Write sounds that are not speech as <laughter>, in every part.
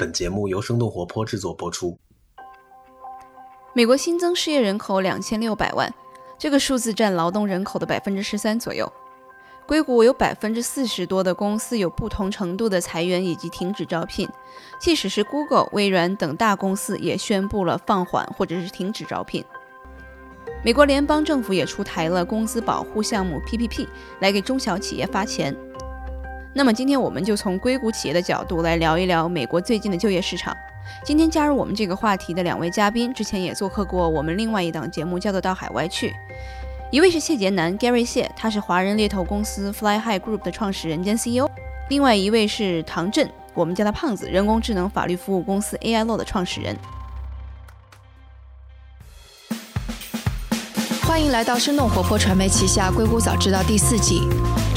本节目由生动活泼制作播出。美国新增失业人口两千六百万，这个数字占劳动人口的百分之十三左右。硅谷有百分之四十多的公司有不同程度的裁员以及停止招聘，即使是 Google、微软等大公司也宣布了放缓或者是停止招聘。美国联邦政府也出台了工资保护项目 PPP 来给中小企业发钱。那么今天我们就从硅谷企业的角度来聊一聊美国最近的就业市场。今天加入我们这个话题的两位嘉宾，之前也做客过我们另外一档节目，叫做《到海外去》。一位是谢杰南 Gary 谢，他是华人猎头公司 Fly High Group 的创始人兼 CEO；另外一位是唐振，我们叫他胖子，人工智能法律服务公司 AI Law 的创始人。欢迎来到生动活泼传媒旗下《硅谷早知道》第四季。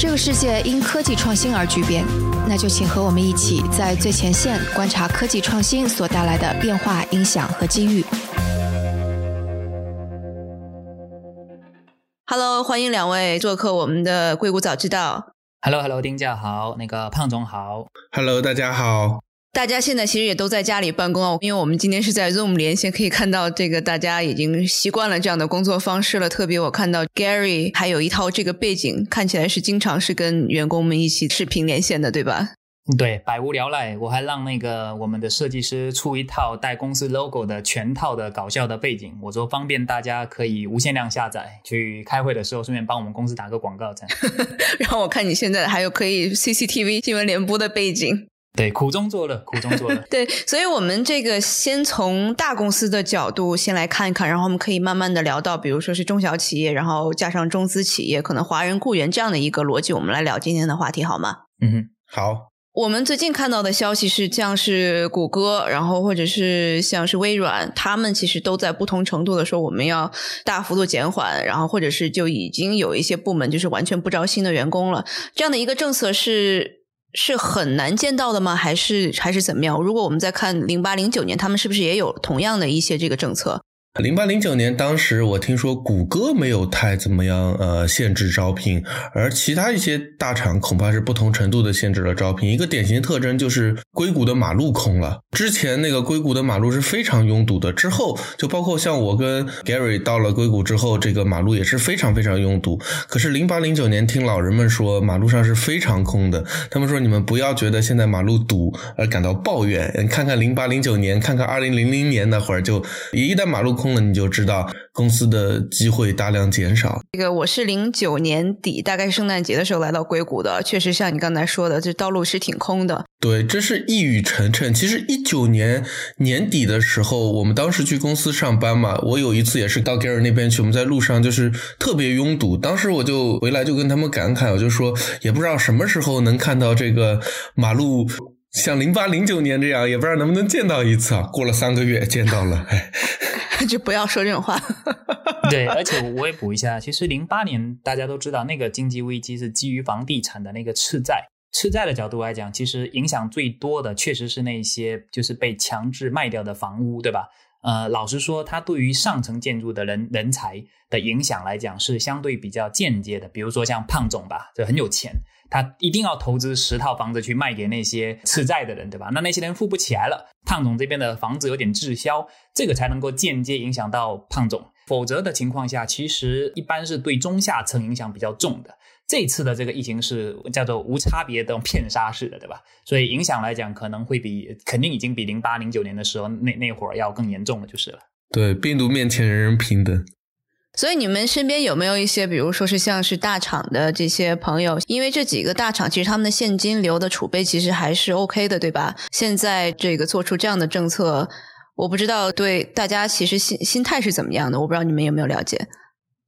这个世界因科技创新而巨变，那就请和我们一起在最前线观察科技创新所带来的变化、影响和机遇。Hello，欢迎两位做客我们的《硅谷早知道》。Hello，Hello，丁教好，那个胖总好。Hello，大家好。大家现在其实也都在家里办公啊，因为我们今天是在 Zoom 连线，可以看到这个大家已经习惯了这样的工作方式了。特别我看到 Gary 还有一套这个背景，看起来是经常是跟员工们一起视频连线的，对吧？对，百无聊赖，我还让那个我们的设计师出一套带公司 logo 的全套的搞笑的背景，我说方便大家可以无限量下载，去开会的时候顺便帮我们公司打个广告。这样，<laughs> 然后我看你现在还有可以 CCTV 新闻联播的背景。对，苦中作乐，苦中作乐。<laughs> 对，所以，我们这个先从大公司的角度先来看一看，然后我们可以慢慢的聊到，比如说是中小企业，然后加上中资企业，可能华人雇员这样的一个逻辑，我们来聊今天的话题，好吗？嗯哼，好。我们最近看到的消息是，像是谷歌，然后或者是像是微软，他们其实都在不同程度的说，我们要大幅度减缓，然后或者是就已经有一些部门就是完全不招新的员工了，这样的一个政策是。是很难见到的吗？还是还是怎么样？如果我们再看零八零九年，他们是不是也有同样的一些这个政策？零八零九年，当时我听说谷歌没有太怎么样，呃，限制招聘，而其他一些大厂恐怕是不同程度的限制了招聘。一个典型特征就是硅谷的马路空了。之前那个硅谷的马路是非常拥堵的，之后就包括像我跟 Gary 到了硅谷之后，这个马路也是非常非常拥堵。可是零八零九年听老人们说，马路上是非常空的。他们说你们不要觉得现在马路堵而感到抱怨，你看看零八零九年，看看二零零零年那会儿，就一旦马路。空了你就知道公司的机会大量减少。这个我是零九年底，大概圣诞节的时候来到硅谷的，确实像你刚才说的，这道路是挺空的。对，这是一语成谶。其实一九年年底的时候，我们当时去公司上班嘛，我有一次也是到 Gary 那边去，我们在路上就是特别拥堵。当时我就回来就跟他们感慨，我就说也不知道什么时候能看到这个马路像零八零九年这样，也不知道能不能见到一次啊。过了三个月见到了，哎。就不要说这种话。<laughs> 对，而且我也补一下，其实零八年大家都知道，那个经济危机是基于房地产的那个赤债。赤债的角度来讲，其实影响最多的确实是那些就是被强制卖掉的房屋，对吧？呃，老实说，它对于上层建筑的人人才的影响来讲是相对比较间接的。比如说像胖总吧，就很有钱。他一定要投资十套房子去卖给那些吃债的人，对吧？那那些人付不起来了，胖总这边的房子有点滞销，这个才能够间接影响到胖总。否则的情况下，其实一般是对中下层影响比较重的。这次的这个疫情是叫做无差别的骗杀式的，对吧？所以影响来讲，可能会比肯定已经比零八零九年的时候那那会儿要更严重了，就是了。对，病毒面前人人平等。所以你们身边有没有一些，比如说是像是大厂的这些朋友？因为这几个大厂其实他们的现金流的储备其实还是 OK 的，对吧？现在这个做出这样的政策，我不知道对大家其实心心态是怎么样的，我不知道你们有没有了解。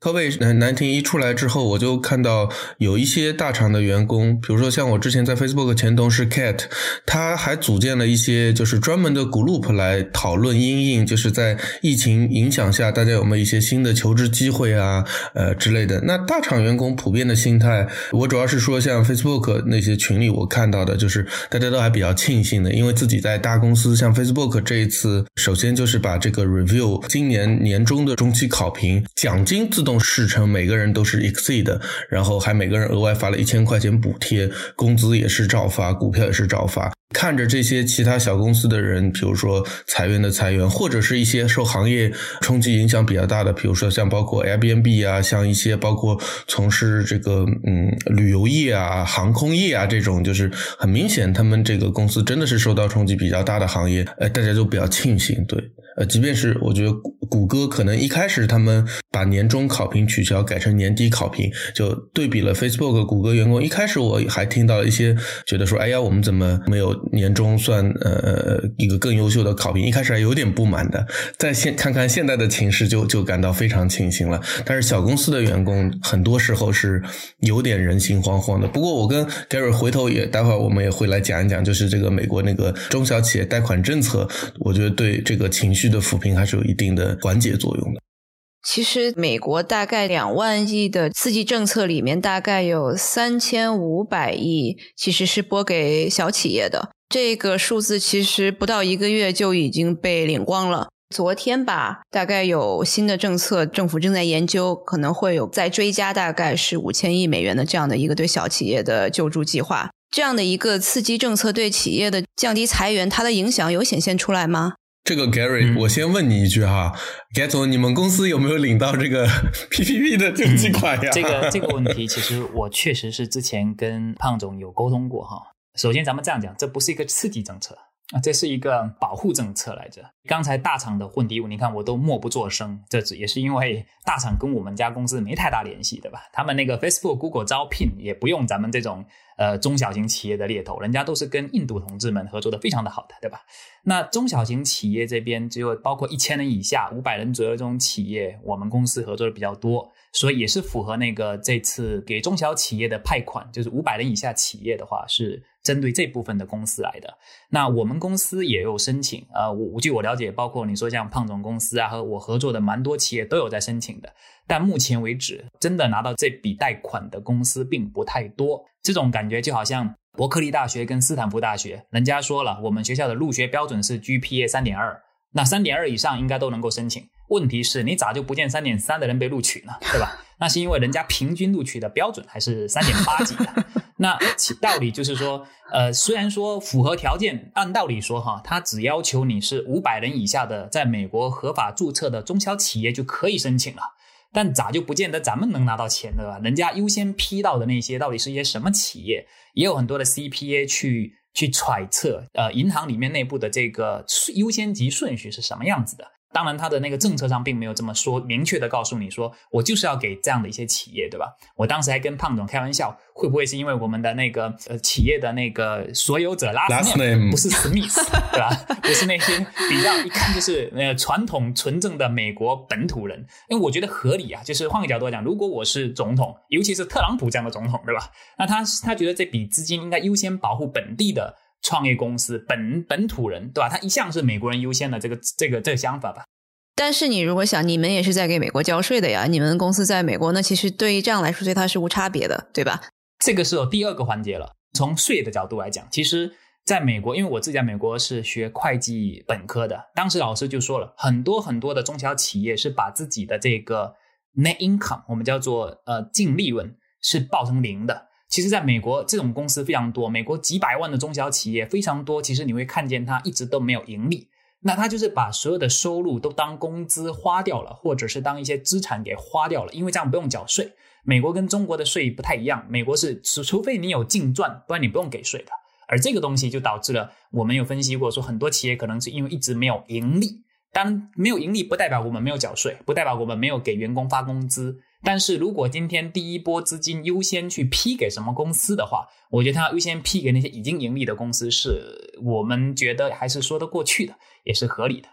COVID 难听一出来之后，我就看到有一些大厂的员工，比如说像我之前在 Facebook 前同事 Cat，他还组建了一些就是专门的 group 来讨论因应，就是在疫情影响下，大家有没有一些新的求职机会啊，呃之类的。那大厂员工普遍的心态，我主要是说像 Facebook 那些群里我看到的，就是大家都还比较庆幸的，因为自己在大公司，像 Facebook 这一次，首先就是把这个 review 今年年中的中期考评奖金自动。动事成，每个人都是 exceed，然后还每个人额外发了一千块钱补贴，工资也是照发，股票也是照发。看着这些其他小公司的人，比如说裁员的裁员，或者是一些受行业冲击影响比较大的，比如说像包括 Airbnb 啊，像一些包括从事这个嗯旅游业啊、航空业啊这种，就是很明显他们这个公司真的是受到冲击比较大的行业，呃，大家都比较庆幸，对。呃，即便是我觉得谷歌可能一开始他们把年终考评取消，改成年底考评，就对比了 Facebook 谷歌员工。一开始我还听到一些觉得说，哎呀，我们怎么没有年终算呃一个更优秀的考评？一开始还有点不满的。在现看看现在的情势，就就感到非常庆幸了。但是小公司的员工很多时候是有点人心惶惶的。不过我跟 Gary 回头也待会儿我们也会来讲一讲，就是这个美国那个中小企业贷款政策，我觉得对这个情绪。的抚平还是有一定的缓解作用的。其实，美国大概两万亿的刺激政策里面，大概有三千五百亿其实是拨给小企业的。这个数字其实不到一个月就已经被领光了。昨天吧，大概有新的政策，政府正在研究，可能会有再追加，大概是五千亿美元的这样的一个对小企业的救助计划。这样的一个刺激政策对企业的降低裁员，它的影响有显现出来吗？这个 Gary，我先问你一句哈，Get 总，你们公司有没有领到这个 <laughs> PPP 的救济款呀？这个这个问题，其实我确实是之前跟胖总有沟通过哈。首先，咱们这样讲，这不是一个刺激政策啊，这是一个保护政策来着。刚才大厂的混题，你看我都默不作声，这只也是因为大厂跟我们家公司没太大联系，对吧？他们那个 Facebook、Google 招聘也不用咱们这种。呃，中小型企业的猎头，人家都是跟印度同志们合作的非常的好的，对吧？那中小型企业这边只有包括一千人以下、五百人左右这种企业，我们公司合作的比较多，所以也是符合那个这次给中小企业的派款，就是五百人以下企业的话，是针对这部分的公司来的。那我们公司也有申请，呃，我据我了解，包括你说像胖总公司啊，和我合作的蛮多企业都有在申请的。但目前为止，真的拿到这笔贷款的公司并不太多。这种感觉就好像伯克利大学跟斯坦福大学，人家说了，我们学校的入学标准是 GPA 三点二，那三点二以上应该都能够申请。问题是你咋就不见三点三的人被录取呢？<laughs> 对吧？那是因为人家平均录取的标准还是三点八几的。<laughs> 那其道理就是说，呃，虽然说符合条件，按道理说哈，他只要求你是五百人以下的，在美国合法注册的中小企业就可以申请了。但咋就不见得咱们能拿到钱对吧？人家优先批到的那些到底是一些什么企业？也有很多的 CPA 去去揣测，呃，银行里面内部的这个优先级顺序是什么样子的。当然，他的那个政策上并没有这么说，明确的告诉你说，我就是要给这样的一些企业，对吧？我当时还跟胖总开玩笑，会不会是因为我们的那个呃企业的那个所有者 last name 不是 Smith，<laughs> 对吧？不是那些比较一看就是呃传统纯正的美国本土人，因为我觉得合理啊。就是换个角度来讲，如果我是总统，尤其是特朗普这样的总统，对吧？那他他觉得这笔资金应该优先保护本地的。创业公司本本土人对吧？他一向是美国人优先的这个这个这个想法吧。但是你如果想，你们也是在给美国交税的呀，你们公司在美国，那其实对于这样来说，对它是无差别的，对吧？这个是有第二个环节了。从税的角度来讲，其实在美国，因为我自己在美国是学会计本科的，当时老师就说了很多很多的中小企业是把自己的这个 net income，我们叫做呃净利润是报成零的。其实，在美国，这种公司非常多。美国几百万的中小企业非常多。其实你会看见它一直都没有盈利，那它就是把所有的收入都当工资花掉了，或者是当一些资产给花掉了，因为这样不用缴税。美国跟中国的税不太一样，美国是除除非你有净赚，不然你不用给税的。而这个东西就导致了我们有分析过，说很多企业可能是因为一直没有盈利。当然，没有盈利不代表我们没有缴税，不代表我们没有给员工发工资。但是如果今天第一波资金优先去批给什么公司的话，我觉得他优先批给那些已经盈利的公司，是我们觉得还是说得过去的，也是合理的。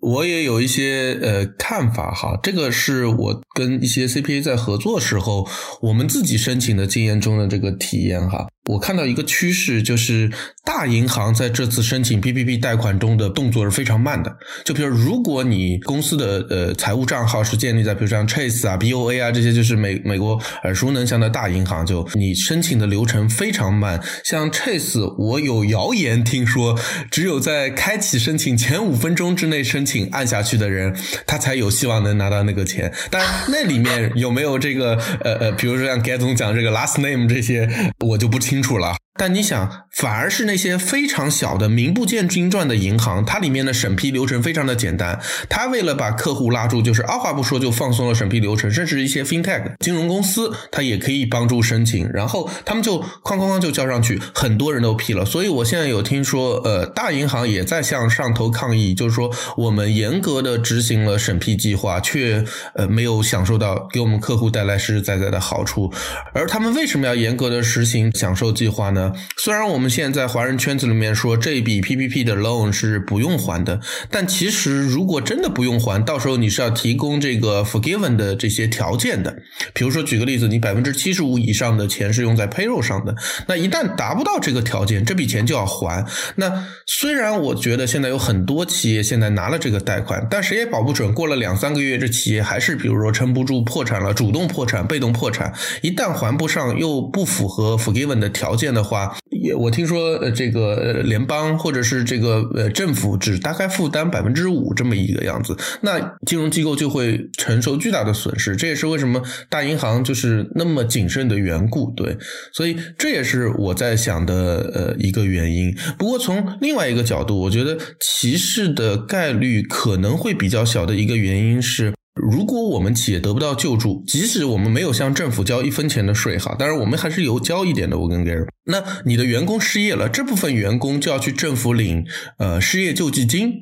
我也有一些呃看法哈，这个是我跟一些 CPA 在合作时候，我们自己申请的经验中的这个体验哈。我看到一个趋势，就是大银行在这次申请 PPP 贷款中的动作是非常慢的。就比如，如果你公司的呃财务账号是建立在比如像 Chase 啊、BOA 啊这些，就是美美国耳熟能详的大银行，就你申请的流程非常慢。像 Chase，我有谣言听说，只有在开启申请前五分钟之内申请按下去的人，他才有希望能拿到那个钱。但那里面有没有这个呃呃，比如说像盖总讲这个 last name 这些，我就不清。清楚了。但你想，反而是那些非常小的、名不见经传的银行，它里面的审批流程非常的简单。它为了把客户拉住，就是二话不说就放松了审批流程，甚至一些 fintech 金融公司，它也可以帮助申请，然后他们就哐哐哐就交上去，很多人都批了。所以我现在有听说，呃，大银行也在向上头抗议，就是说我们严格的执行了审批计划，却呃没有享受到给我们客户带来实实在在的好处。而他们为什么要严格的实行享受计划呢？虽然我们现在华人圈子里面说这笔 PPP 的 loan 是不用还的，但其实如果真的不用还，到时候你是要提供这个 forgiven 的这些条件的。比如说举个例子，你百分之七十五以上的钱是用在 payroll 上的，那一旦达不到这个条件，这笔钱就要还。那虽然我觉得现在有很多企业现在拿了这个贷款，但谁也保不准过了两三个月，这企业还是比如说撑不住破产了，主动破产、被动破产，一旦还不上又不符合 forgiven 的条件的话。话也，我听说呃，这个呃联邦或者是这个呃政府只大概负担百分之五这么一个样子，那金融机构就会承受巨大的损失。这也是为什么大银行就是那么谨慎的缘故。对，所以这也是我在想的呃一个原因。不过从另外一个角度，我觉得歧视的概率可能会比较小的一个原因是。如果我们企业得不到救助，即使我们没有向政府交一分钱的税，哈，当然我们还是有交一点的。我跟 Gary，那你的员工失业了，这部分员工就要去政府领呃失业救济金。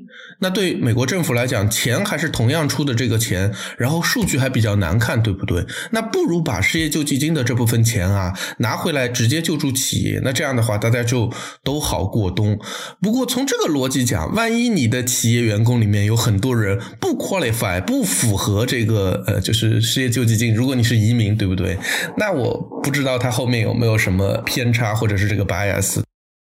那对美国政府来讲，钱还是同样出的这个钱，然后数据还比较难看，对不对？那不如把失业救济金的这部分钱啊拿回来直接救助企业。那这样的话，大家就都好过冬。不过从这个逻辑讲，万一你的企业员工里面有很多人不 qualify 不符和这个呃，就是失业救济金，如果你是移民，对不对？那我不知道他后面有没有什么偏差，或者是这个 bias。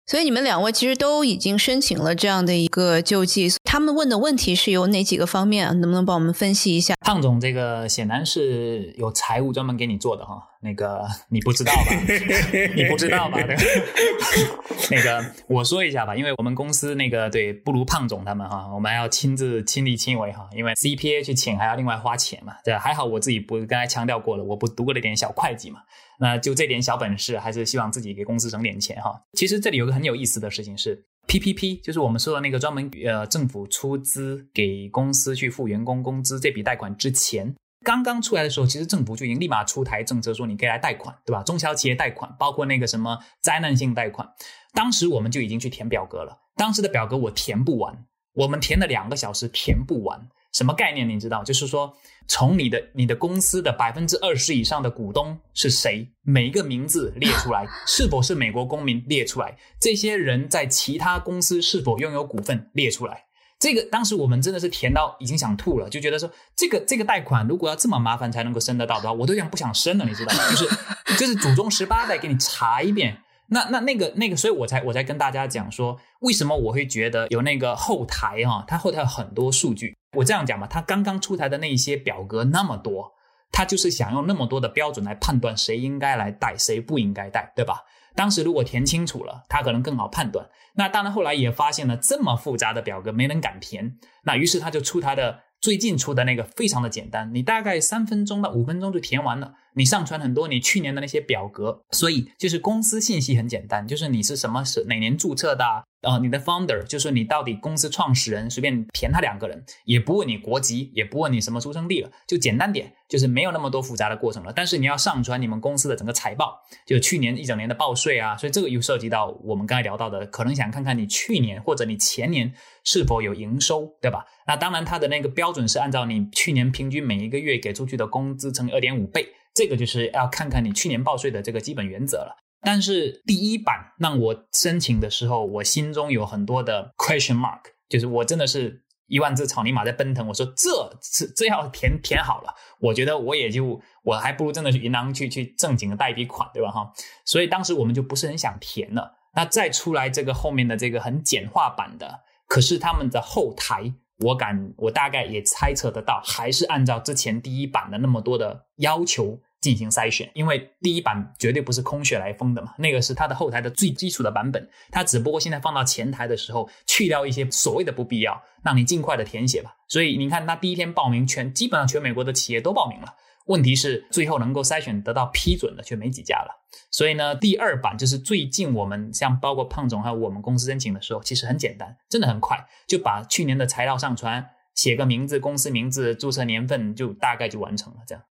所以你们两位其实都已经申请了这样的一个救济，他们问的问题是有哪几个方面啊？能不能帮我们分析一下？胖总，这个显然是有财务专门给你做的哈，那个你不知道吧？<laughs> 你不知道吧？<laughs> 那个我说一下吧，因为我们公司那个对不如胖总他们哈，我们还要亲自亲力亲为哈，因为 CPA 去请还要另外花钱嘛，对还好我自己不刚才强调过了，我不读过了点小会计嘛。那就这点小本事，还是希望自己给公司省点钱哈。其实这里有个很有意思的事情是，PPP 就是我们说的那个专门呃政府出资给公司去付员工工资这笔贷款之前，刚刚出来的时候，其实政府就已经立马出台政策说你可以来贷款，对吧？中小企业贷款，包括那个什么灾难性贷款，当时我们就已经去填表格了。当时的表格我填不完，我们填了两个小时填不完。什么概念？你知道，就是说，从你的你的公司的百分之二十以上的股东是谁，每一个名字列出来，<laughs> 是否是美国公民列出来，这些人在其他公司是否拥有股份列出来。这个当时我们真的是填到已经想吐了，就觉得说，这个这个贷款如果要这么麻烦才能够申得到的话，我都想不想申了，你知道吗？就是就是祖宗十八代给你查一遍。那那那个那个，所以我才我才跟大家讲说，为什么我会觉得有那个后台哈，它后台有很多数据。我这样讲吧，它刚刚出台的那一些表格那么多，它就是想用那么多的标准来判断谁应该来带，谁不应该带，对吧？当时如果填清楚了，它可能更好判断。那当然后来也发现了这么复杂的表格没人敢填，那于是他就出他的。最近出的那个非常的简单，你大概三分钟到五分钟就填完了。你上传很多你去年的那些表格，所以就是公司信息很简单，就是你是什么是哪年注册的，啊，你的 founder 就是你到底公司创始人，随便填他两个人，也不问你国籍，也不问你什么出生地了，就简单点，就是没有那么多复杂的过程了。但是你要上传你们公司的整个财报，就去年一整年的报税啊，所以这个又涉及到我们刚才聊到的，可能想看看你去年或者你前年是否有营收，对吧？那当然，它的那个标准是按照你去年平均每一个月给出去的工资乘以二点五倍，这个就是要看看你去年报税的这个基本原则了。但是第一版让我申请的时候，我心中有很多的 question mark，就是我真的是一万只草泥马在奔腾。我说这这这要填填好了，我觉得我也就我还不如真的去银行去去正经的贷一笔款，对吧？哈，所以当时我们就不是很想填了。那再出来这个后面的这个很简化版的，可是他们的后台，我敢我大概也猜测得到，还是按照之前第一版的那么多的要求。进行筛选，因为第一版绝对不是空穴来风的嘛，那个是它的后台的最基础的版本，它只不过现在放到前台的时候去掉一些所谓的不必要，让你尽快的填写吧。所以你看，它第一天报名，全基本上全美国的企业都报名了，问题是最后能够筛选得到批准的却没几家了。所以呢，第二版就是最近我们像包括胖总还有我们公司申请的时候，其实很简单，真的很快，就把去年的材料上传，写个名字、公司名字、注册年份，就大概就完成了这样。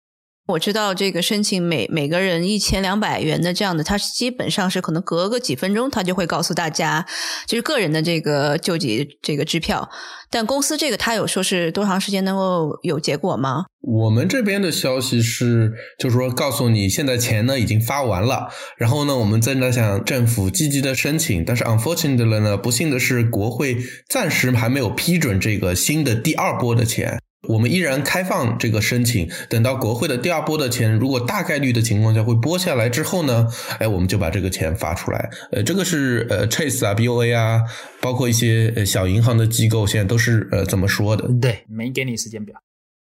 我知道这个申请每每个人一千两百元的这样的，他基本上是可能隔个几分钟，他就会告诉大家，就是个人的这个救济这个支票。但公司这个他有说是多长时间能够有结果吗？我们这边的消息是，就是说告诉你现在钱呢已经发完了，然后呢我们正在向政府积极的申请，但是 unfortunately 呢，不幸的是国会暂时还没有批准这个新的第二波的钱。我们依然开放这个申请，等到国会的第二波的钱，如果大概率的情况下会拨下来之后呢，哎，我们就把这个钱发出来。呃，这个是呃 Chase 啊，BOA 啊，包括一些呃小银行的机构，现在都是呃这么说的。对，没给你时间表。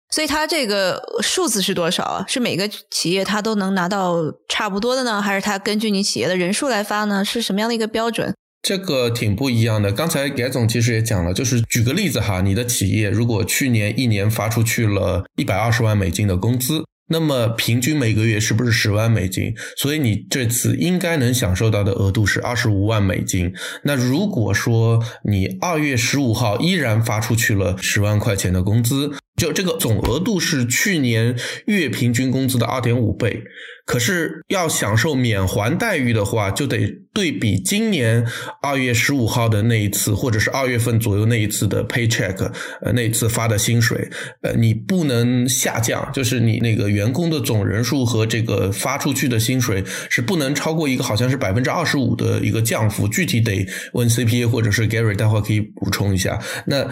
所以它这个数字是多少啊？是每个企业它都能拿到差不多的呢，还是它根据你企业的人数来发呢？是什么样的一个标准？这个挺不一样的。刚才盖总其实也讲了，就是举个例子哈，你的企业如果去年一年发出去了一百二十万美金的工资，那么平均每个月是不是十万美金？所以你这次应该能享受到的额度是二十五万美金。那如果说你二月十五号依然发出去了十万块钱的工资，就这个总额度是去年月平均工资的二点五倍。可是要享受免还待遇的话，就得对比今年二月十五号的那一次，或者是二月份左右那一次的 paycheck，呃，那一次发的薪水，呃，你不能下降，就是你那个员工的总人数和这个发出去的薪水是不能超过一个好像是百分之二十五的一个降幅，具体得问 CPA 或者是 Gary，待会可以补充一下。那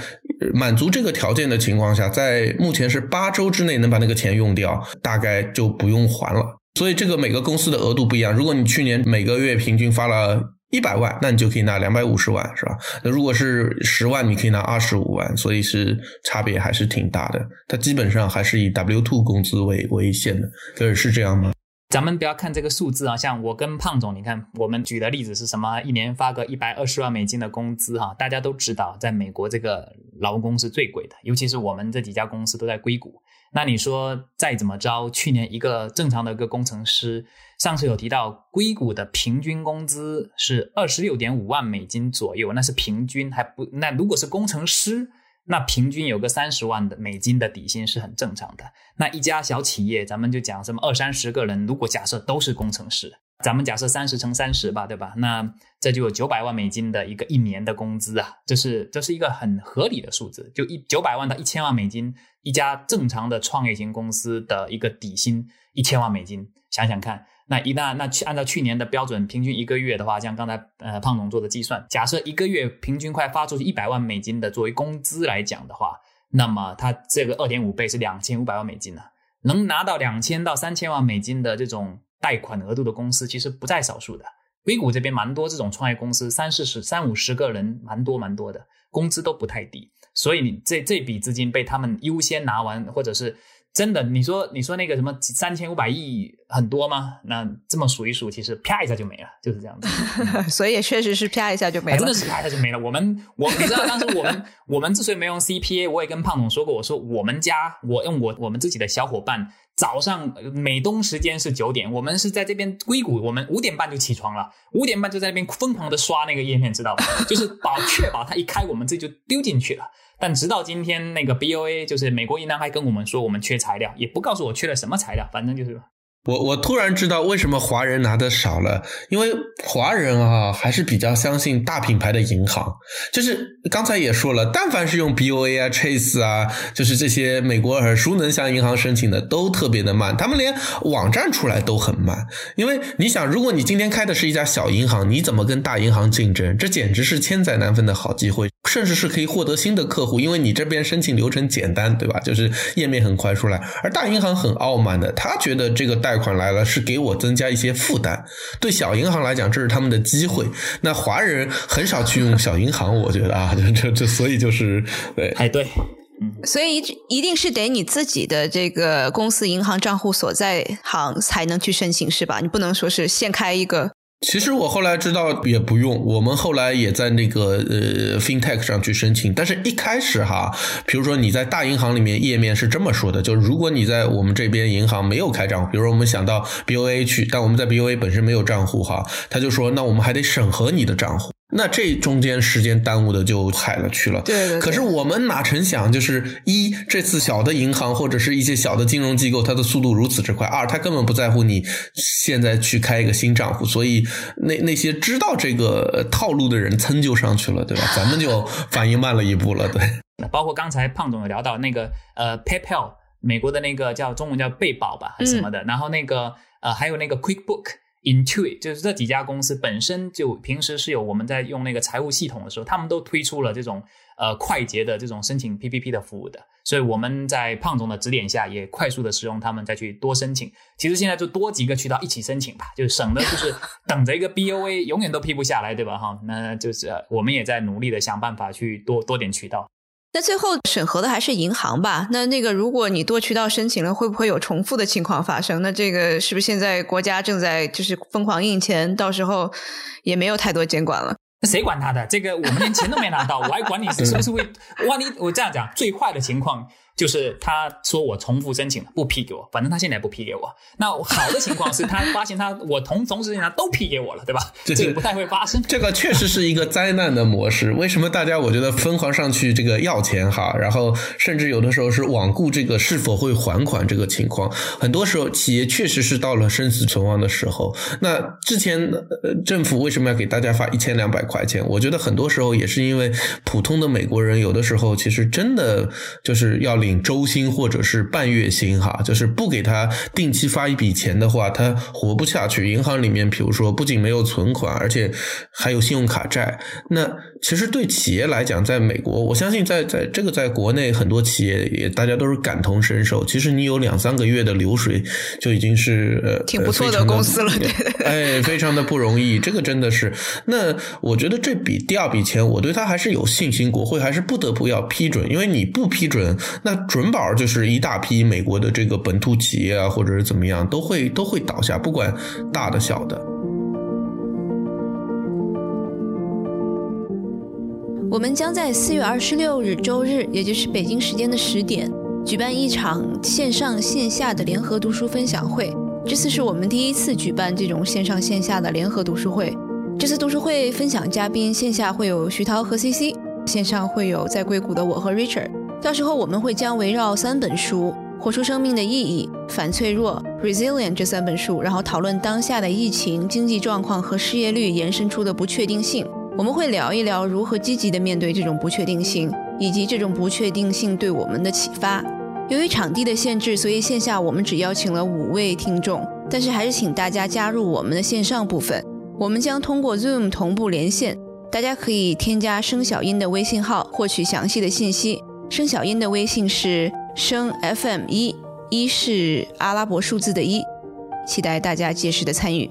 满足这个条件的情况下，在目前是八周之内能把那个钱用掉，大概就不用还了。所以这个每个公司的额度不一样。如果你去年每个月平均发了一百万，那你就可以拿两百五十万，是吧？那如果是十万，你可以拿二十五万。所以是差别还是挺大的。它基本上还是以 W two 工资为为限的，是是这样吗？咱们不要看这个数字啊，像我跟胖总，你看我们举的例子是什么？一年发个一百二十万美金的工资哈，大家都知道，在美国这个劳工是最贵的，尤其是我们这几家公司都在硅谷。那你说再怎么着，去年一个正常的一个工程师，上次有提到硅谷的平均工资是二十六点五万美金左右，那是平均还不那如果是工程师，那平均有个三十万的美金的底薪是很正常的。那一家小企业，咱们就讲什么二三十个人，如果假设都是工程师。咱们假设三十乘三十吧，对吧？那这就有九百万美金的一个一年的工资啊，这是这是一个很合理的数字，就一九百万到一千万美金，一家正常的创业型公司的一个底薪一千万美金，想想看，那一旦那去按照去年的标准，平均一个月的话，像刚才呃胖总做的计算，假设一个月平均快发出去一百万美金的作为工资来讲的话，那么它这个二点五倍是两千五百万美金呢，能拿到两千到三千万美金的这种。贷款额度的公司其实不在少数的，硅谷这边蛮多这种创业公司，三四十、三五十个人，蛮多蛮多的，工资都不太低，所以你这这笔资金被他们优先拿完，或者是。真的，你说你说那个什么三千五百亿很多吗？那这么数一数，其实啪一下就没了，就是这样子。<laughs> 所以也确实是啪一下就没了，真的是啪一下就没了。我们我你知道当时我们 <laughs> 我们之所以没用 CPA，我也跟胖总说过，我说我们家我用我我们自己的小伙伴，早上美东时间是九点，我们是在这边硅谷，我们五点半就起床了，五点半就在那边疯狂的刷那个页面，知道吧？就是保确保它一开，我们这就丢进去了。但直到今天，那个 BOA 就是美国银行还跟我们说我们缺材料，也不告诉我缺了什么材料，反正就是。我我突然知道为什么华人拿的少了，因为华人啊还是比较相信大品牌的银行。就是刚才也说了，但凡是用 BOA 啊、Chase 啊，就是这些美国耳熟能详银行申请的都特别的慢，他们连网站出来都很慢。因为你想，如果你今天开的是一家小银行，你怎么跟大银行竞争？这简直是千载难逢的好机会。甚至是可以获得新的客户，因为你这边申请流程简单，对吧？就是页面很快出来。而大银行很傲慢的，他觉得这个贷款来了是给我增加一些负担。对小银行来讲，这是他们的机会。那华人很少去用小银行，我觉得啊，<laughs> 这这所以就是对，哎对。所以一定是得你自己的这个公司银行账户所在行才能去申请，是吧？你不能说是现开一个。其实我后来知道也不用，我们后来也在那个呃 FinTech 上去申请。但是一开始哈，比如说你在大银行里面页面是这么说的，就是如果你在我们这边银行没有开账户，比如说我们想到 BOA 去，但我们在 BOA 本身没有账户哈，他就说那我们还得审核你的账户。那这中间时间耽误的就海了去了。对对。可是我们哪成想，就是一这次小的银行或者是一些小的金融机构，它的速度如此之快；二，他根本不在乎你现在去开一个新账户，所以那那些知道这个套路的人噌就上去了，对吧？咱们就 <laughs> 反应慢了一步了，对。<laughs> 包括刚才胖总有聊到那个呃，PayPal，美国的那个叫中文叫贝宝吧还是，什么的，然后那个呃，还有那个 QuickBook。Intuit 就是这几家公司本身就平时是有我们在用那个财务系统的时候，他们都推出了这种呃快捷的这种申请 PPP 的服务的，所以我们在胖总的指点下，也快速的使用他们再去多申请。其实现在就多几个渠道一起申请吧，就省得就是 <laughs> 等着一个 BOA 永远都批不下来，对吧？哈，那就是我们也在努力的想办法去多多点渠道。那最后审核的还是银行吧？那那个，如果你多渠道申请了，会不会有重复的情况发生？那这个是不是现在国家正在就是疯狂印钱？到时候也没有太多监管了。那谁管他的？这个我们连钱都没拿到，我还管你是不是会？<laughs> 万一我这样讲，最坏的情况。就是他说我重复申请了不批给我，反正他现在不批给我。那好的情况是他发现他我同同时间他都批给我了，对吧？这个不太会发生。这个确实是一个灾难的模式。为什么大家我觉得疯狂上去这个要钱哈，然后甚至有的时候是罔顾这个是否会还款这个情况。很多时候企业确实是到了生死存亡的时候。那之前呃政府为什么要给大家发一千两百块钱？我觉得很多时候也是因为普通的美国人有的时候其实真的就是要。领周薪或者是半月薪，哈，就是不给他定期发一笔钱的话，他活不下去。银行里面，比如说，不仅没有存款，而且还有信用卡债。那其实对企业来讲，在美国，我相信在在这个在国内很多企业也大家都是感同身受。其实你有两三个月的流水，就已经是呃挺不错的公司了，对，哎，非常的不容易。这个真的是。那我觉得这笔第二笔钱，我对他还是有信心，国会还是不得不要批准，因为你不批准，那。准保就是一大批美国的这个本土企业啊，或者是怎么样，都会都会倒下，不管大的小的。我们将在四月二十六日周日，也就是北京时间的十点，举办一场线上线下的联合读书分享会。这次是我们第一次举办这种线上线下的联合读书会。这次读书会分享嘉宾，线下会有徐涛和 CC，线上会有在硅谷的我和 Richard。到时候我们会将围绕三本书《活出生命的意义》《反脆弱》《Resilient》这三本书，然后讨论当下的疫情、经济状况和失业率延伸出的不确定性。我们会聊一聊如何积极的面对这种不确定性，以及这种不确定性对我们的启发。由于场地的限制，所以线下我们只邀请了五位听众，但是还是请大家加入我们的线上部分。我们将通过 Zoom 同步连线，大家可以添加声小音的微信号获取详细的信息。声小音的微信是声 FM 一，一是阿拉伯数字的一，期待大家届时的参与。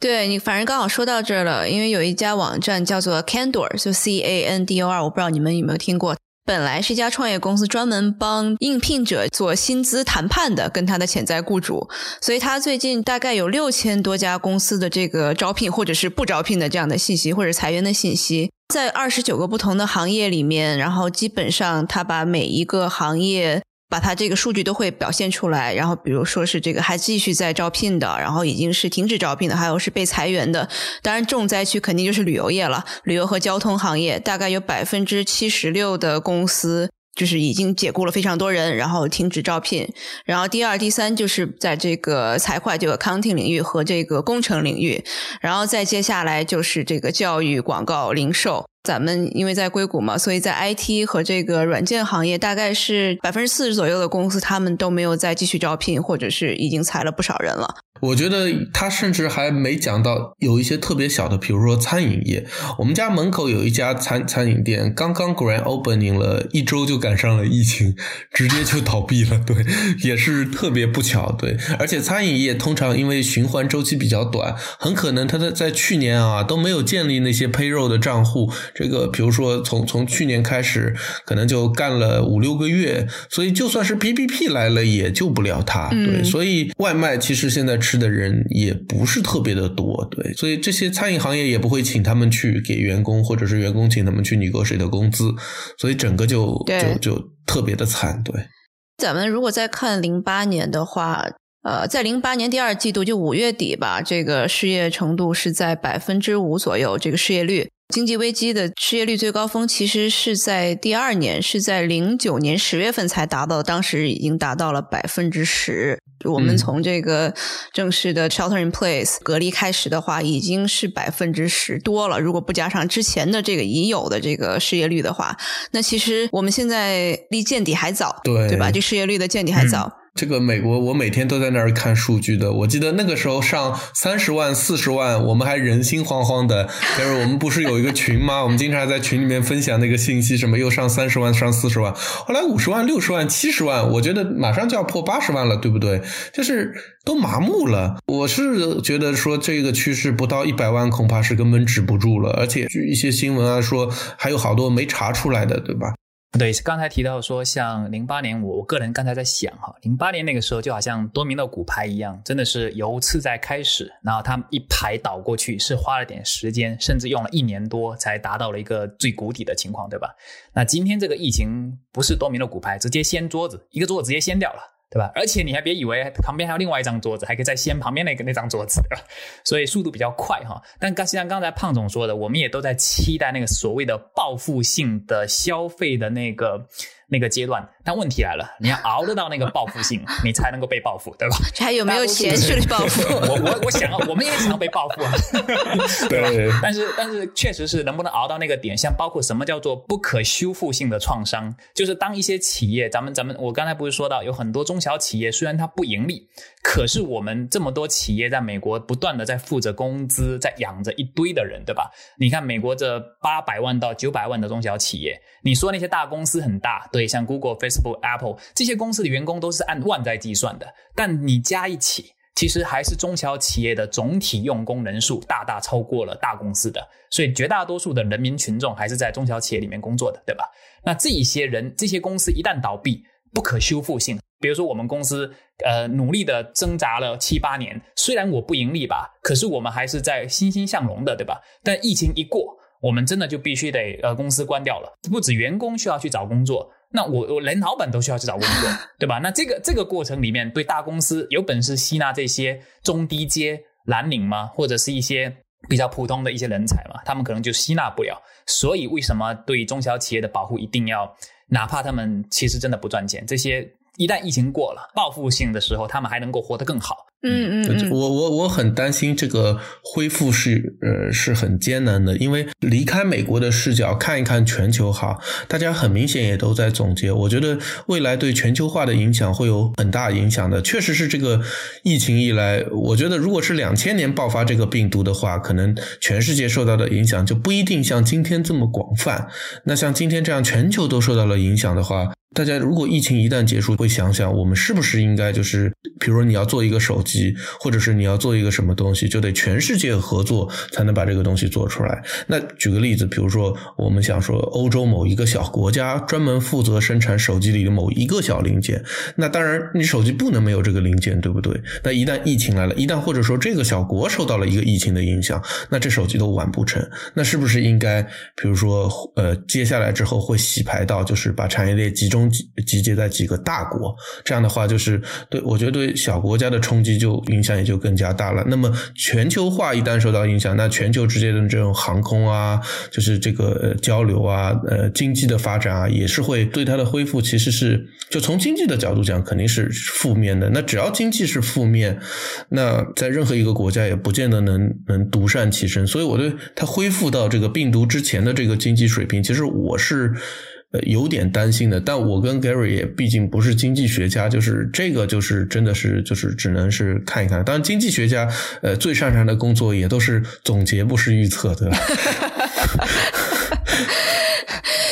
对你，反正刚好说到这儿了，因为有一家网站叫做 Candor，就 C A N D O R，我不知道你们有没有听过。本来是一家创业公司，专门帮应聘者做薪资谈判的，跟他的潜在雇主。所以他最近大概有六千多家公司的这个招聘或者是不招聘的这样的信息，或者裁员的信息，在二十九个不同的行业里面，然后基本上他把每一个行业。把它这个数据都会表现出来，然后比如说是这个还继续在招聘的，然后已经是停止招聘的，还有是被裁员的。当然，重灾区肯定就是旅游业了，旅游和交通行业大概有百分之七十六的公司就是已经解雇了非常多人，然后停止招聘。然后第二、第三就是在这个财会这个 accounting 领域和这个工程领域，然后再接下来就是这个教育、广告、零售。咱们因为在硅谷嘛，所以在 IT 和这个软件行业，大概是百分之四十左右的公司，他们都没有再继续招聘，或者是已经裁了不少人了。我觉得他甚至还没讲到有一些特别小的，比如说餐饮业。我们家门口有一家餐餐饮店，刚刚 grand opening 了一周就赶上了疫情，直接就倒闭了。对，也是特别不巧。对，而且餐饮业通常因为循环周期比较短，很可能他在在去年啊都没有建立那些 payroll 的账户。这个比如说从从去年开始，可能就干了五六个月，所以就算是 PPP 来了也救不了他。对，所以外卖其实现在。吃的人也不是特别的多，对，所以这些餐饮行业也不会请他们去给员工，或者是员工请他们去拟个谁的工资，所以整个就就就特别的惨，对。咱们如果再看零八年的话，呃，在零八年第二季度就五月底吧，这个失业程度是在百分之五左右，这个失业率。经济危机的失业率最高峰其实是在第二年，是在零九年十月份才达到，当时已经达到了百分之十。我们从这个正式的 shelter in place 隔离开始的话，已经是百分之十多了。如果不加上之前的这个已有的这个失业率的话，那其实我们现在离见底还早，对对吧？这失业率的见底还早。这个美国，我每天都在那儿看数据的。我记得那个时候上三十万、四十万，我们还人心惶惶的。但是我们不是有一个群吗？<laughs> 我们经常在群里面分享那个信息，什么又上三十万、上四十万，后来五十万、六十万、七十万，我觉得马上就要破八十万了，对不对？就是都麻木了。我是觉得说这个趋势不到一百万，恐怕是根本止不住了。而且据一些新闻啊说，还有好多没查出来的，对吧？对，刚才提到说，像零八年，我我个人刚才在想哈，零八年那个时候就好像多米诺骨牌一样，真的是由次在开始，然后他一排倒过去，是花了点时间，甚至用了一年多才达到了一个最谷底的情况，对吧？那今天这个疫情不是多米诺骨牌，直接掀桌子，一个桌子直接掀掉了。对吧？而且你还别以为旁边还有另外一张桌子，还可以再掀旁边那个那张桌子，对吧？所以速度比较快哈。但刚像刚才胖总说的，我们也都在期待那个所谓的报复性的消费的那个。那个阶段，但问题来了，你要熬得到那个报复性，你才能够被报复，对吧？这还有没有钱去报复？我我我想，我们也想要被报复啊，<laughs> 对吧？但是但是，确实是能不能熬到那个点？像包括什么叫做不可修复性的创伤，就是当一些企业，咱们咱们我刚才不是说到有很多中小企业，虽然它不盈利，可是我们这么多企业在美国不断的在付着工资，在养着一堆的人，对吧？你看美国这八百万到九百万的中小企业，你说那些大公司很大。对，所以像 Google、Facebook、Apple 这些公司的员工都是按万在计算的，但你加一起，其实还是中小企业的总体用工人数大大超过了大公司的，所以绝大多数的人民群众还是在中小企业里面工作的，对吧？那这一些人、这些公司一旦倒闭，不可修复性。比如说我们公司，呃，努力的挣扎了七八年，虽然我不盈利吧，可是我们还是在欣欣向荣的，对吧？但疫情一过，我们真的就必须得呃公司关掉了，不止员工需要去找工作。那我我连老板都需要去找工作，<laughs> 对吧？那这个这个过程里面，对大公司有本事吸纳这些中低阶蓝领吗？或者是一些比较普通的一些人才嘛？他们可能就吸纳不了。所以为什么对中小企业的保护一定要，哪怕他们其实真的不赚钱，这些一旦疫情过了，报复性的时候，他们还能够活得更好。嗯嗯，我我我很担心这个恢复是呃是很艰难的，因为离开美国的视角看一看全球哈，大家很明显也都在总结，我觉得未来对全球化的影响会有很大影响的。确实是这个疫情一来，我觉得如果是两千年爆发这个病毒的话，可能全世界受到的影响就不一定像今天这么广泛。那像今天这样全球都受到了影响的话。大家如果疫情一旦结束，会想想我们是不是应该就是，比如说你要做一个手机，或者是你要做一个什么东西，就得全世界合作才能把这个东西做出来。那举个例子，比如说我们想说欧洲某一个小国家专门负责生产手机里的某一个小零件，那当然你手机不能没有这个零件，对不对？那一旦疫情来了，一旦或者说这个小国受到了一个疫情的影响，那这手机都完不成。那是不是应该，比如说呃，接下来之后会洗牌到，就是把产业链集中。集集结在几个大国，这样的话就是对我觉得对小国家的冲击就影响也就更加大了。那么全球化一旦受到影响，那全球之间的这种航空啊，就是这个交流啊，呃，经济的发展啊，也是会对它的恢复，其实是就从经济的角度讲，肯定是负面的。那只要经济是负面，那在任何一个国家也不见得能能独善其身。所以我对它恢复到这个病毒之前的这个经济水平，其实我是。有点担心的。但我跟 Gary 也毕竟不是经济学家，就是这个就是真的是就是只能是看一看。当然，经济学家呃最擅长的工作也都是总结，不是预测，对吧？<laughs>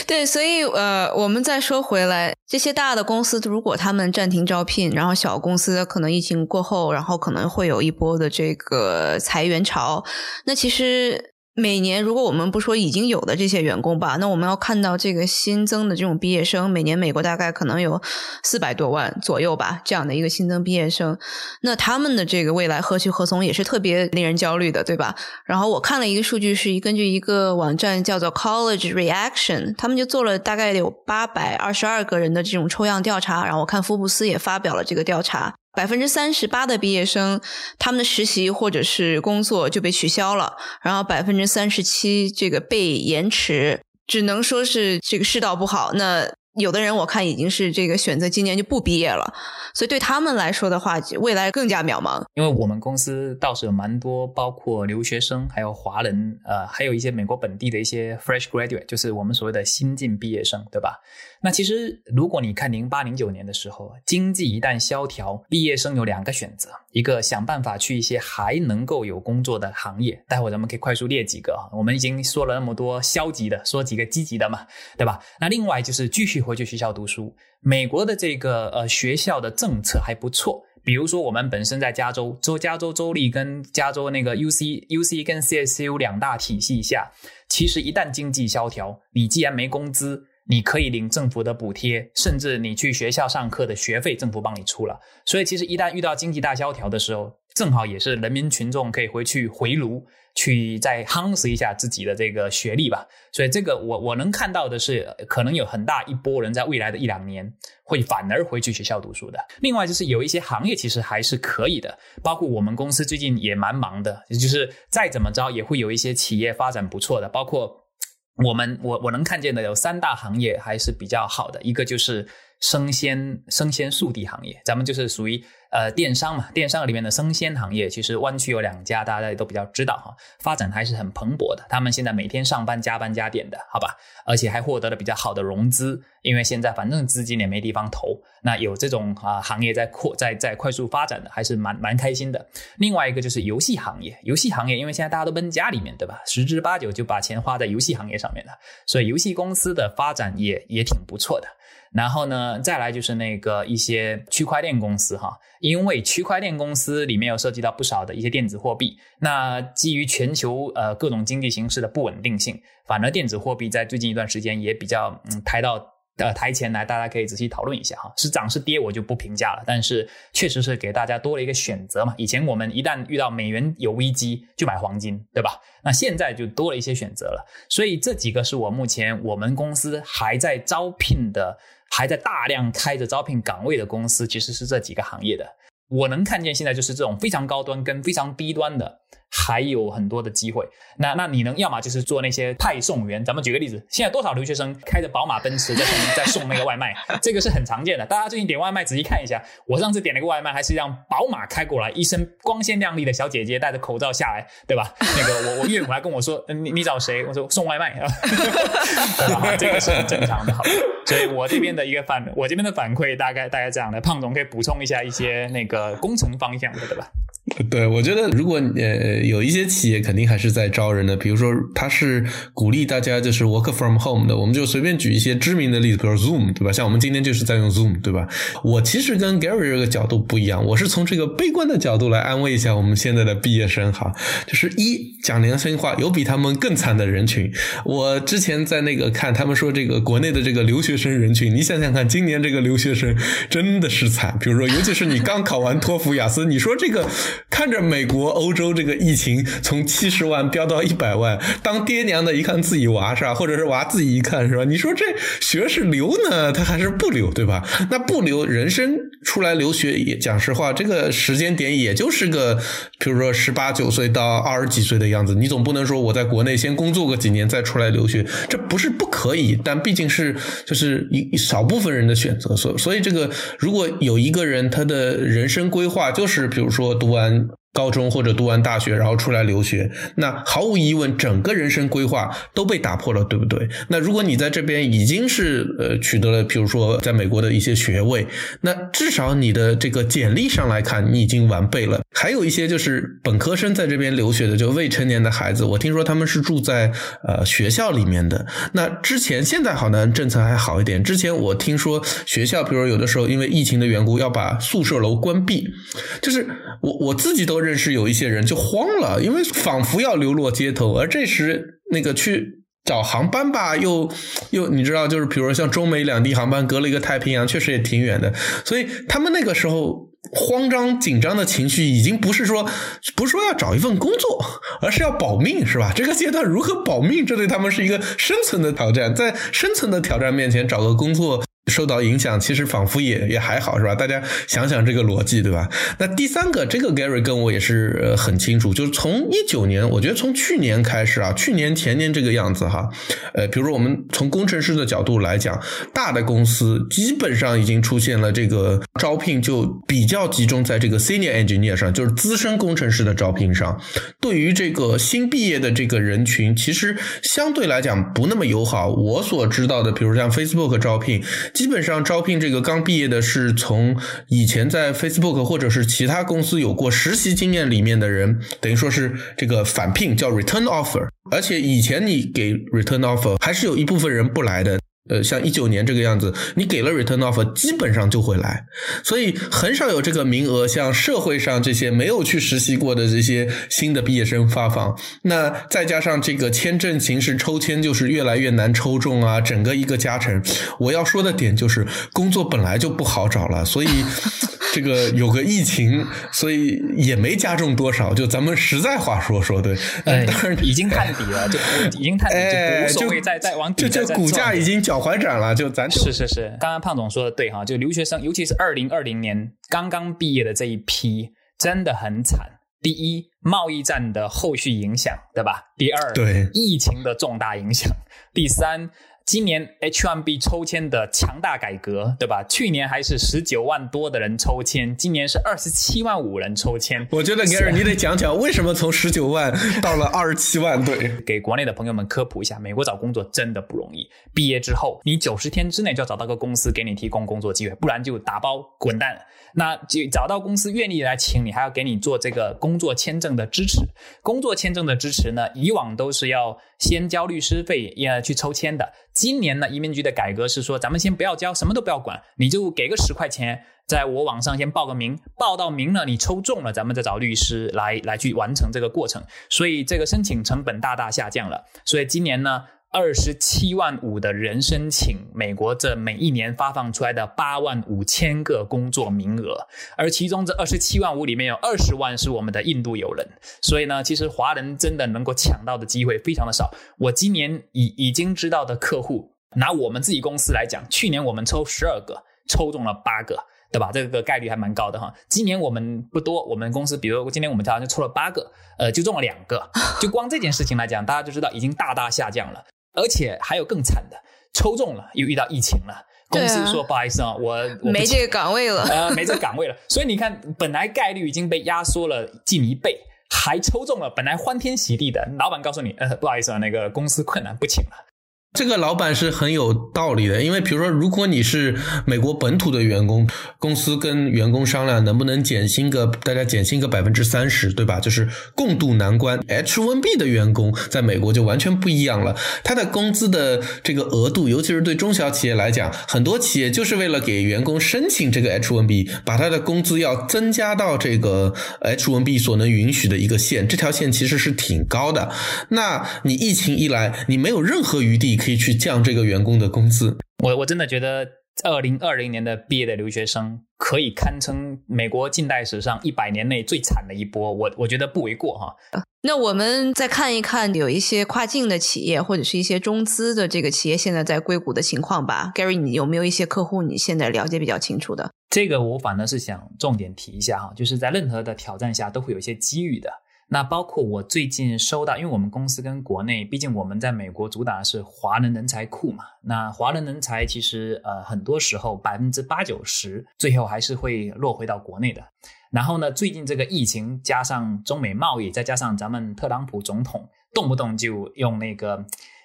对，所以呃，我们再说回来，这些大的公司如果他们暂停招聘，然后小公司可能疫情过后，然后可能会有一波的这个裁员潮，那其实。每年，如果我们不说已经有的这些员工吧，那我们要看到这个新增的这种毕业生，每年美国大概可能有四百多万左右吧，这样的一个新增毕业生，那他们的这个未来何去何从也是特别令人焦虑的，对吧？然后我看了一个数据，是根据一个网站叫做 College Reaction，他们就做了大概有八百二十二个人的这种抽样调查，然后我看福布斯也发表了这个调查。百分之三十八的毕业生，他们的实习或者是工作就被取消了，然后百分之三十七这个被延迟，只能说是这个世道不好。那。有的人我看已经是这个选择今年就不毕业了，所以对他们来说的话，未来更加渺茫。因为我们公司倒是有蛮多，包括留学生，还有华人，呃，还有一些美国本地的一些 fresh graduate，就是我们所谓的新晋毕业生，对吧？那其实如果你看零八零九年的时候，经济一旦萧条，毕业生有两个选择，一个想办法去一些还能够有工作的行业，待会咱们可以快速列几个啊。我们已经说了那么多消极的，说几个积极的嘛，对吧？那另外就是继续。回去学校读书，美国的这个呃学校的政策还不错。比如说，我们本身在加州，州加州州立跟加州那个 U C U C 跟 C S U 两大体系下，其实一旦经济萧条，你既然没工资，你可以领政府的补贴，甚至你去学校上课的学费，政府帮你出了。所以，其实一旦遇到经济大萧条的时候，正好也是人民群众可以回去回炉。去再夯实一下自己的这个学历吧，所以这个我我能看到的是，可能有很大一波人在未来的一两年会反而回去学校读书的。另外就是有一些行业其实还是可以的，包括我们公司最近也蛮忙的，就是再怎么着也会有一些企业发展不错的，包括我们我我能看见的有三大行业还是比较好的，一个就是生鲜生鲜速递行业，咱们就是属于。呃，电商嘛，电商里面的生鲜行业，其实湾区有两家，大家也都比较知道哈，发展还是很蓬勃的。他们现在每天上班加班加点的，好吧，而且还获得了比较好的融资，因为现在反正资金也没地方投，那有这种啊行业在扩在在快速发展的，还是蛮蛮开心的。另外一个就是游戏行业，游戏行业因为现在大家都闷家里面，对吧？十之八九就把钱花在游戏行业上面了，所以游戏公司的发展也也挺不错的。然后呢，再来就是那个一些区块链公司哈，因为区块链公司里面有涉及到不少的一些电子货币，那基于全球呃各种经济形势的不稳定性，反而电子货币在最近一段时间也比较嗯抬到呃台前来，大家可以仔细讨论一下哈，是涨是跌我就不评价了，但是确实是给大家多了一个选择嘛。以前我们一旦遇到美元有危机就买黄金，对吧？那现在就多了一些选择了，所以这几个是我目前我们公司还在招聘的。还在大量开着招聘岗位的公司，其实是这几个行业的。我能看见现在就是这种非常高端跟非常低端的。还有很多的机会，那那你能要么就是做那些派送员，咱们举个例子，现在多少留学生开着宝马奔驰在送在送那个外卖，这个是很常见的。大家最近点外卖，仔细看一下，我上次点了个外卖，还是让宝马开过来，一身光鲜亮丽的小姐姐戴着口罩下来，对吧？那个我我岳母还跟我说，你你找谁？我说送外卖啊，<laughs> 这个是很正常的，好。所以我这边的一个反，我这边的反馈大概大概这样的，胖总可以补充一下一些那个呃工程方向的，对吧？<laughs> 对，我觉得如果呃有一些企业肯定还是在招人的，比如说他是鼓励大家就是 work from home 的，我们就随便举一些知名的例子，比如 Zoom，对吧？像我们今天就是在用 Zoom，对吧？我其实跟 Gary 这个角度不一样，我是从这个悲观的角度来安慰一下我们现在的毕业生哈，就是一讲良心话，有比他们更惨的人群。我之前在那个看他们说这个国内的这个留学生人群，你想想看，今年这个留学生真的是惨，比如说尤其是你刚考完托福、雅思，你说这个。看着美国、欧洲这个疫情从七十万飙到一百万，当爹娘的一看自己娃是吧，或者是娃自己一看是吧？你说这学是留呢，他还是不留对吧？那不留，人生出来留学也讲实话，这个时间点也就是个，比如说十八九岁到二十几岁的样子。你总不能说我在国内先工作个几年再出来留学，这不是不可以，但毕竟是就是一少部分人的选择。所所以这个如果有一个人他的人生规划就是比如说读完。高中或者读完大学，然后出来留学，那毫无疑问，整个人生规划都被打破了，对不对？那如果你在这边已经是呃取得了，比如说在美国的一些学位，那至少你的这个简历上来看，你已经完备了。还有一些就是本科生在这边留学的，就未成年的孩子，我听说他们是住在呃学校里面的。那之前现在好像政策还好一点，之前我听说学校，比如有的时候因为疫情的缘故要把宿舍楼关闭，就是我我自己都认识有一些人就慌了，因为仿佛要流落街头，而这时那个去。找航班吧，又又你知道，就是比如说像中美两地航班隔了一个太平洋，确实也挺远的，所以他们那个时候慌张紧张的情绪已经不是说不是说要找一份工作，而是要保命，是吧？这个阶段如何保命，这对他们是一个生存的挑战，在生存的挑战面前找个工作。受到影响，其实仿佛也也还好，是吧？大家想想这个逻辑，对吧？那第三个，这个 Gary 跟我也是很清楚，就是从一九年，我觉得从去年开始啊，去年前年这个样子哈，呃，比如说我们从工程师的角度来讲，大的公司基本上已经出现了这个招聘就比较集中在这个 Senior Engineer 上，就是资深工程师的招聘上。对于这个新毕业的这个人群，其实相对来讲不那么友好。我所知道的，比如像 Facebook 招聘。基本上招聘这个刚毕业的，是从以前在 Facebook 或者是其他公司有过实习经验里面的人，等于说是这个返聘叫 return offer，而且以前你给 return offer 还是有一部分人不来的。呃，像一九年这个样子，你给了 return offer，基本上就会来，所以很少有这个名额，像社会上这些没有去实习过的这些新的毕业生发放。那再加上这个签证形式抽签就是越来越难抽中啊，整个一个加成。我要说的点就是，工作本来就不好找了，所以。<laughs> 这个有个疫情，所以也没加重多少。就咱们实在话说说，对，当然已经探底了，就已经探底，就无所谓再再往底。就股价已经脚踝展了，就咱是是是。刚刚胖总说的对哈，就留学生，尤其是二零二零年刚刚毕业的这一批，真的很惨。第一，贸易战的后续影响，对吧？第二，对疫情的重大影响。第三。今年 H1B 抽签的强大改革，对吧？去年还是十九万多的人抽签，今年是二十七万五人抽签。我觉得 Gary，你得讲讲为什么从十九万到了二十七万？对，<laughs> 给国内的朋友们科普一下，美国找工作真的不容易。毕业之后，你九十天之内就要找到个公司给你提供工作机会，不然就打包滚蛋。那就找到公司愿意来请你，还要给你做这个工作签证的支持。工作签证的支持呢，以往都是要先交律师费，要去抽签的。今年呢，移民局的改革是说，咱们先不要交，什么都不要管，你就给个十块钱，在我网上先报个名，报到名了，你抽中了，咱们再找律师来来去完成这个过程。所以这个申请成本大大下降了。所以今年呢。二十七万五的人申请美国这每一年发放出来的八万五千个工作名额，而其中这二十七万五里面有二十万是我们的印度友人，所以呢，其实华人真的能够抢到的机会非常的少。我今年已已经知道的客户，拿我们自己公司来讲，去年我们抽十二个，抽中了八个，对吧？这个概率还蛮高的哈。今年我们不多，我们公司比如今年我们好像就抽了八个，呃，就中了两个，就光这件事情来讲，大家就知道已经大大下降了。而且还有更惨的，抽中了又遇到疫情了，公司说不好意思啊，我没这个岗位了，呃，没这个岗位了。<laughs> 所以你看，本来概率已经被压缩了近一倍，还抽中了，本来欢天喜地的，老板告诉你，呃，不好意思啊，那个公司困难不请了。这个老板是很有道理的，因为比如说，如果你是美国本土的员工，公司跟员工商量能不能减薪个，大家减薪个百分之三十，对吧？就是共度难关。H1B 的员工在美国就完全不一样了，他的工资的这个额度，尤其是对中小企业来讲，很多企业就是为了给员工申请这个 H1B，把他的工资要增加到这个 H1B 所能允许的一个线，这条线其实是挺高的。那你疫情一来，你没有任何余地。可以去降这个员工的工资。我我真的觉得，二零二零年的毕业的留学生可以堪称美国近代史上一百年内最惨的一波。我我觉得不为过哈。那我们再看一看，有一些跨境的企业或者是一些中资的这个企业现在在硅谷的情况吧。Gary，你有没有一些客户你现在了解比较清楚的？这个我反而是想重点提一下哈，就是在任何的挑战下都会有一些机遇的。那包括我最近收到，因为我们公司跟国内，毕竟我们在美国主打的是华人人才库嘛。那华人人才其实呃很多时候百分之八九十最后还是会落回到国内的。然后呢，最近这个疫情加上中美贸易，再加上咱们特朗普总统动不动就用那个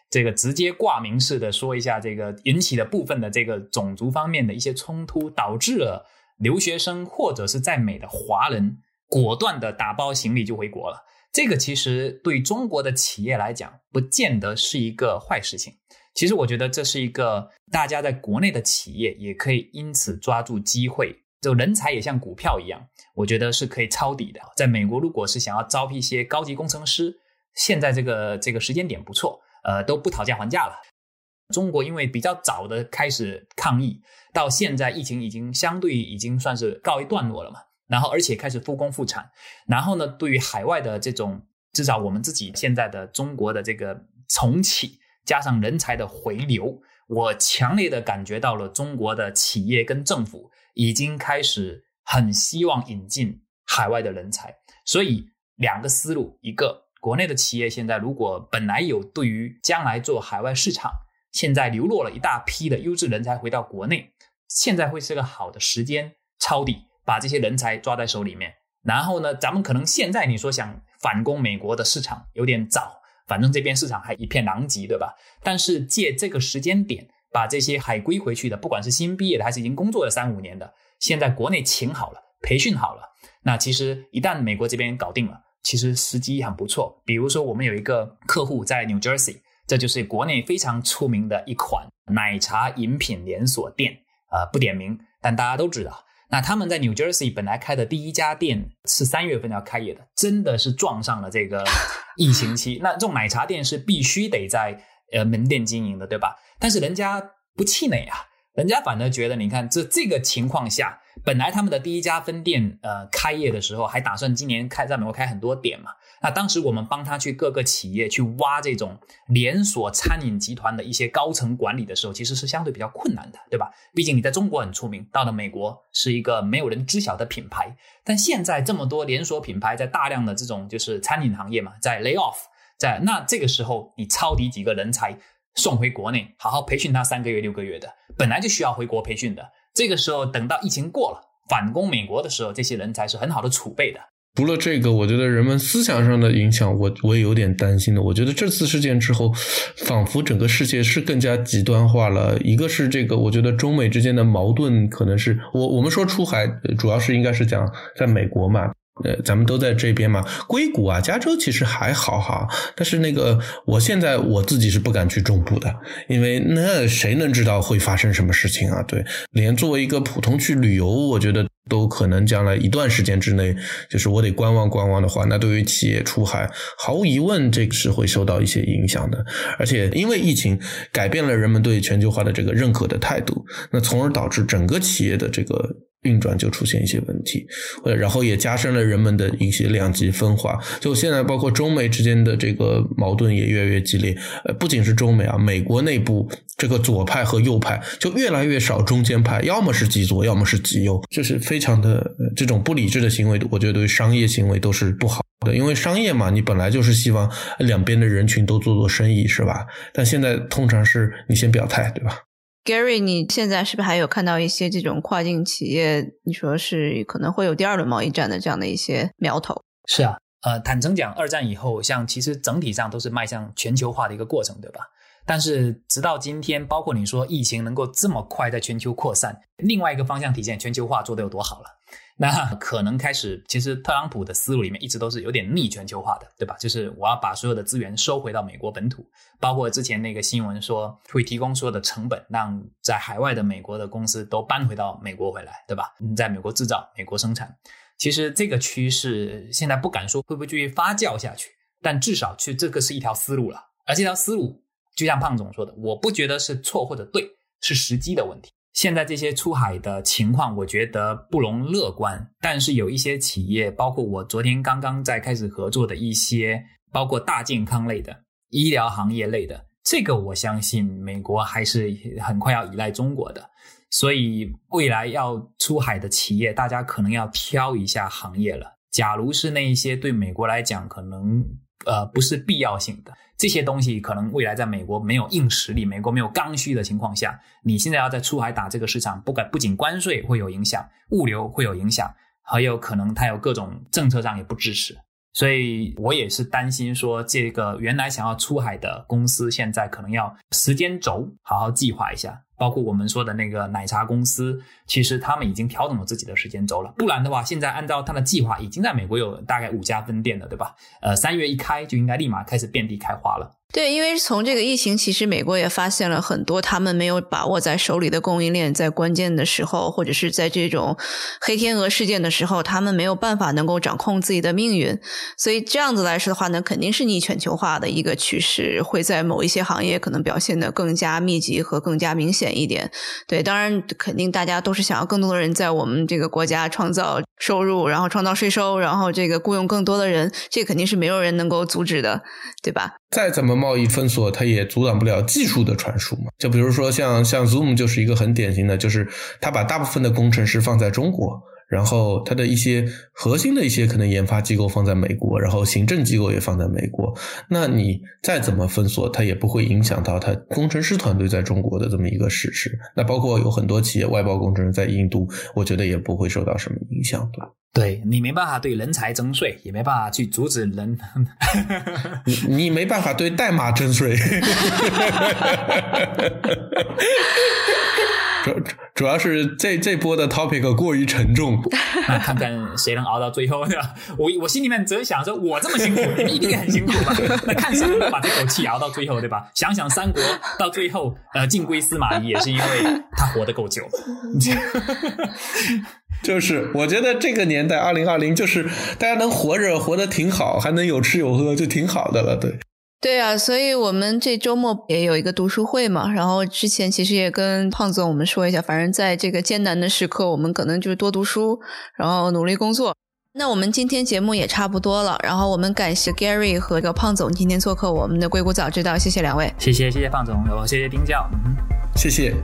这个直接挂名式的说一下这个引起的部分的这个种族方面的一些冲突，导致了留学生或者是在美的华人果断的打包行李就回国了。这个其实对中国的企业来讲，不见得是一个坏事情。其实我觉得这是一个大家在国内的企业也可以因此抓住机会，就人才也像股票一样，我觉得是可以抄底的。在美国，如果是想要招聘一些高级工程师，现在这个这个时间点不错，呃，都不讨价还价了。中国因为比较早的开始抗疫，到现在疫情已经相对已经算是告一段落了嘛。然后，而且开始复工复产。然后呢，对于海外的这种，至少我们自己现在的中国的这个重启，加上人才的回流，我强烈的感觉到了中国的企业跟政府已经开始很希望引进海外的人才。所以，两个思路：一个，国内的企业现在如果本来有对于将来做海外市场，现在流落了一大批的优质人才回到国内，现在会是个好的时间抄底。把这些人才抓在手里面，然后呢，咱们可能现在你说想反攻美国的市场有点早，反正这边市场还一片狼藉，对吧？但是借这个时间点，把这些海归回去的，不管是新毕业的还是已经工作了三五年的，现在国内请好了，培训好了，那其实一旦美国这边搞定了，其实时机很不错。比如说我们有一个客户在 New Jersey，这就是国内非常出名的一款奶茶饮品连锁店，呃，不点名，但大家都知道。那他们在 New Jersey 本来开的第一家店是三月份要开业的，真的是撞上了这个疫情期。<laughs> 那这种奶茶店是必须得在呃门店经营的，对吧？但是人家不气馁啊，人家反而觉得，你看这这个情况下。本来他们的第一家分店，呃，开业的时候还打算今年开在美国开很多点嘛。那当时我们帮他去各个企业去挖这种连锁餐饮集团的一些高层管理的时候，其实是相对比较困难的，对吧？毕竟你在中国很出名，到了美国是一个没有人知晓的品牌。但现在这么多连锁品牌在大量的这种就是餐饮行业嘛，在 lay off，在那这个时候你抄底几个人才送回国内，好好培训他三个月六个月的，本来就需要回国培训的。这个时候，等到疫情过了，反攻美国的时候，这些人才是很好的储备的。除了这个，我觉得人们思想上的影响，我我也有点担心的。我觉得这次事件之后，仿佛整个世界是更加极端化了。一个是这个，我觉得中美之间的矛盾，可能是我我们说出海，主要是应该是讲在美国嘛。呃，咱们都在这边嘛，硅谷啊，加州其实还好哈。但是那个，我现在我自己是不敢去中部的，因为那谁能知道会发生什么事情啊？对，连作为一个普通去旅游，我觉得都可能将来一段时间之内，就是我得观望观望的话，那对于企业出海，毫无疑问这个是会受到一些影响的。而且因为疫情改变了人们对全球化的这个认可的态度，那从而导致整个企业的这个。运转就出现一些问题，呃，然后也加深了人们的一些两极分化。就现在，包括中美之间的这个矛盾也越来越激烈。呃，不仅是中美啊，美国内部这个左派和右派就越来越少中间派，要么是极左，要么是极右，就是非常的这种不理智的行为。我觉得对商业行为都是不好的，因为商业嘛，你本来就是希望两边的人群都做做生意，是吧？但现在通常是你先表态，对吧？Gary，你现在是不是还有看到一些这种跨境企业？你说是可能会有第二轮贸易战的这样的一些苗头？是啊，呃，坦诚讲，二战以后，像其实整体上都是迈向全球化的一个过程，对吧？但是直到今天，包括你说疫情能够这么快在全球扩散，另外一个方向体现全球化做得有多好了。那 <laughs> 可能开始，其实特朗普的思路里面一直都是有点逆全球化的，对吧？就是我要把所有的资源收回到美国本土，包括之前那个新闻说会提供所有的成本，让在海外的美国的公司都搬回到美国回来，对吧？你在美国制造、美国生产。其实这个趋势现在不敢说会不会继续发酵下去，但至少去这个是一条思路了。而这条思路，就像胖总说的，我不觉得是错或者对，是时机的问题。现在这些出海的情况，我觉得不容乐观。但是有一些企业，包括我昨天刚刚在开始合作的一些，包括大健康类的、医疗行业类的，这个我相信美国还是很快要依赖中国的。所以未来要出海的企业，大家可能要挑一下行业了。假如是那一些对美国来讲可能呃不是必要性的。这些东西可能未来在美国没有硬实力，美国没有刚需的情况下，你现在要在出海打这个市场，不管不仅关税会有影响，物流会有影响，还有可能它有各种政策上也不支持。所以我也是担心说，这个原来想要出海的公司，现在可能要时间轴好好计划一下。包括我们说的那个奶茶公司，其实他们已经调整了自己的时间轴了。不然的话，现在按照他的计划，已经在美国有大概五家分店了，对吧？呃，三月一开就应该立马开始遍地开花了。对，因为从这个疫情，其实美国也发现了很多他们没有把握在手里的供应链，在关键的时候，或者是在这种黑天鹅事件的时候，他们没有办法能够掌控自己的命运。所以这样子来说的话呢，肯定是逆全球化的一个趋势，会在某一些行业可能表现的更加密集和更加明显一点。对，当然肯定大家都是想要更多的人在我们这个国家创造收入，然后创造税收，然后这个雇佣更多的人，这肯定是没有人能够阻止的，对吧？再怎么贸易封锁，它也阻挡不了技术的传输嘛。就比如说像像 Zoom 就是一个很典型的，就是它把大部分的工程师放在中国。然后它的一些核心的一些可能研发机构放在美国，然后行政机构也放在美国。那你再怎么封锁，它也不会影响到它工程师团队在中国的这么一个实施。那包括有很多企业外包工程师在印度，我觉得也不会受到什么影响吧。对你没办法对人才征税，也没办法去阻止人。<laughs> 你你没办法对代码征税。主 <laughs> 主要是这这波的 topic 过于沉重，<laughs> 看看谁能熬到最后，对吧？我我心里面只是想说，我这么辛苦，<laughs> 你们一定很辛苦吧？那看谁能把这口气熬到最后，对吧？想想三国到最后，呃，晋归司马懿也是因为他活得够久。<laughs> 就是，我觉得这个年代，二零二零，就是大家能活着活得挺好，还能有吃有喝，就挺好的了，对。对啊，所以我们这周末也有一个读书会嘛。然后之前其实也跟胖总我们说一下，反正在这个艰难的时刻，我们可能就是多读书，然后努力工作。那我们今天节目也差不多了，然后我们感谢 Gary 和这个胖总今天做客我们的硅谷早知道，谢谢两位，谢谢谢谢胖总，谢谢丁教，嗯，谢谢。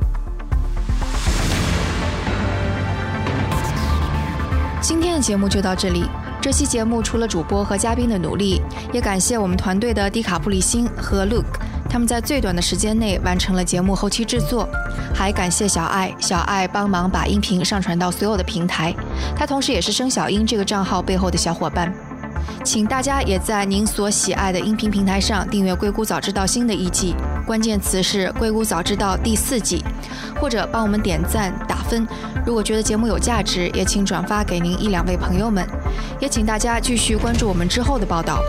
今天的节目就到这里。这期节目除了主播和嘉宾的努力，也感谢我们团队的迪卡布里辛和 Luke，他们在最短的时间内完成了节目后期制作。还感谢小爱，小爱帮忙把音频上传到所有的平台，他同时也是生小英这个账号背后的小伙伴。请大家也在您所喜爱的音频平台上订阅《硅谷早知道》新的一季，关键词是《硅谷早知道》第四季，或者帮我们点赞打分。如果觉得节目有价值，也请转发给您一两位朋友们。也请大家继续关注我们之后的报道。